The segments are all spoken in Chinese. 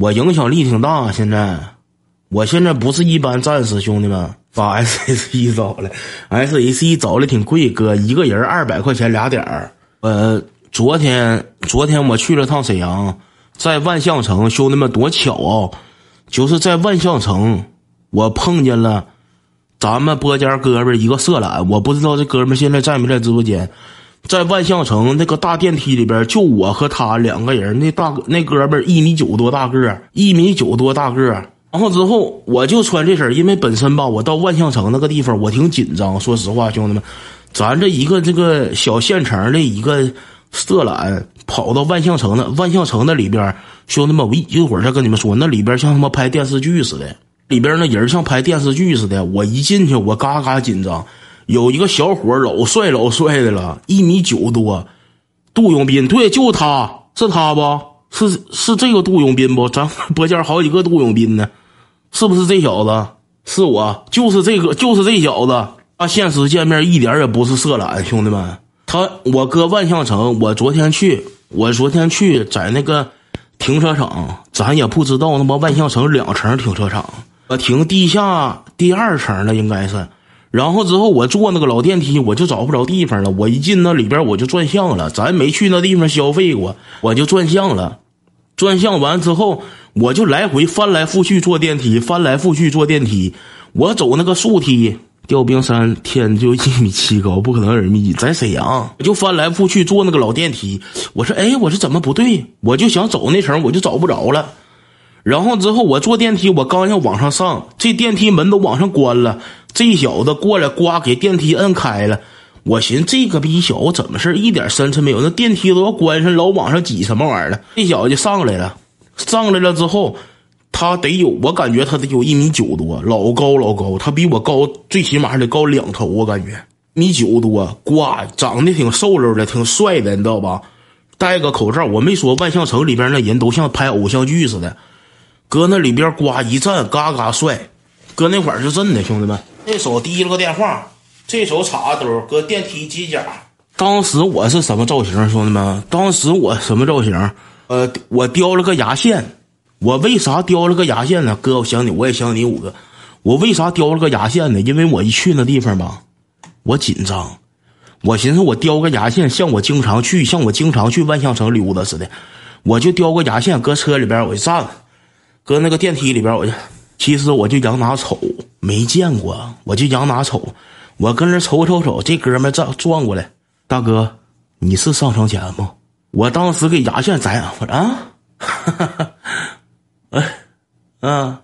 我影响力挺大。现在，我现在不是一般战士，兄弟们，把 S H E 找来，S H E 找的挺贵，哥，一个人二百块钱俩点儿。呃，昨天昨天我去了趟沈阳，在万象城，兄弟们多巧啊！就是在万象城，我碰见了咱们播间哥们一个色懒，我不知道这哥们现在在没在直播间。在万象城那个大电梯里边，就我和他两个人。那大哥那哥们一米九多大个一米九多大个然后之后我就穿这身，因为本身吧，我到万象城那个地方我挺紧张。说实话，兄弟们，咱这一个这个小县城的一个色懒，跑到万象城的万象城那里边，兄弟们，我一会儿再跟你们说，那里边像他妈拍电视剧似的，里边那人像拍电视剧似的。我一进去，我嘎嘎紧张。有一个小伙老帅老帅的了，一米九多，杜永斌，对，就他是他不？是是这个杜永斌不？咱播间好几个杜永斌呢，是不是这小子？是我，就是这个，就是这小子。他现实见面一点也不是色懒，兄弟们，他我哥万象城，我昨天去，我昨天去在那个停车场，咱也不知道他妈万象城两层停车场，我停地下第二层了，应该是。然后之后我坐那个老电梯，我就找不着地方了。我一进那里边，我就转向了。咱没去那地方消费过，我就转向了。转向完之后，我就来回翻来覆去坐电梯，翻来覆去坐电梯。我走那个竖梯，吊冰山天就一米七高，不可能二米一。在沈阳，我就翻来覆去坐那个老电梯。我说，哎，我说怎么不对？我就想走那层，我就找不着了。然后之后我坐电梯，我刚要往上上，这电梯门都往上关了。这小子过来，呱给电梯摁开了。我寻思这个逼小子怎么事一点深沉没有？那电梯都要关上，老往上挤什么玩意儿了？这小子就上来了，上来了之后，他得有，我感觉他得有一米九多，老高老高，他比我高，最起码得高两头，我感觉米九多，呱长得挺瘦溜的，挺帅的，你知道吧？戴个口罩，我没说万象城里边那人都像拍偶像剧似的。搁那里边呱一站，嘎嘎帅。搁那会儿是真的，兄弟们。这手提了个电话，这手插兜，搁电梯机甲。当时我是什么造型，兄弟们？当时我什么造型？呃，我叼了个牙线。我为啥叼了个牙线呢？哥，我想你，我也想你五个。我为啥叼了个牙线呢？因为我一去那地方吧，我紧张。我寻思我叼个牙线，像我经常去，像我经常去万象城溜达似的，我就叼个牙线，搁车里边我就站了。搁那个电梯里边，我就其实我就仰哪瞅，没见过，我就仰哪瞅，我跟那瞅瞅瞅，这哥们转转过来，大哥，你是上床前吗？我当时给牙线摘，我说啊，哎，啊，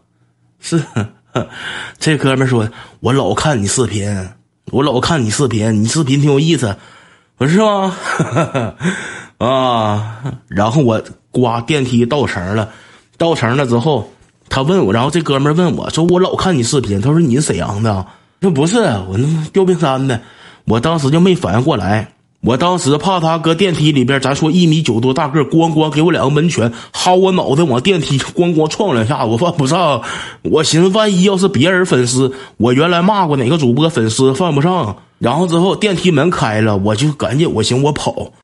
是，这哥们说，我老看你视频，我老看你视频，你视频挺有意思，我说是吗？啊，然后我刮电梯到层了。到城了之后，他问我，然后这哥们问我说：“我老看你视频。”他说：“你是沈阳的？”说：“不是，我那吊冰山的。”我当时就没反应过来，我当时怕他搁电梯里边，咱说一米九多大个，咣咣给我两个门拳，薅我脑袋往电梯咣咣撞两下，我犯不上。我寻思，万一要是别人粉丝，我原来。骂过哪个主播粉丝犯不上。然后之后电梯门开了，我就赶紧，我寻我跑。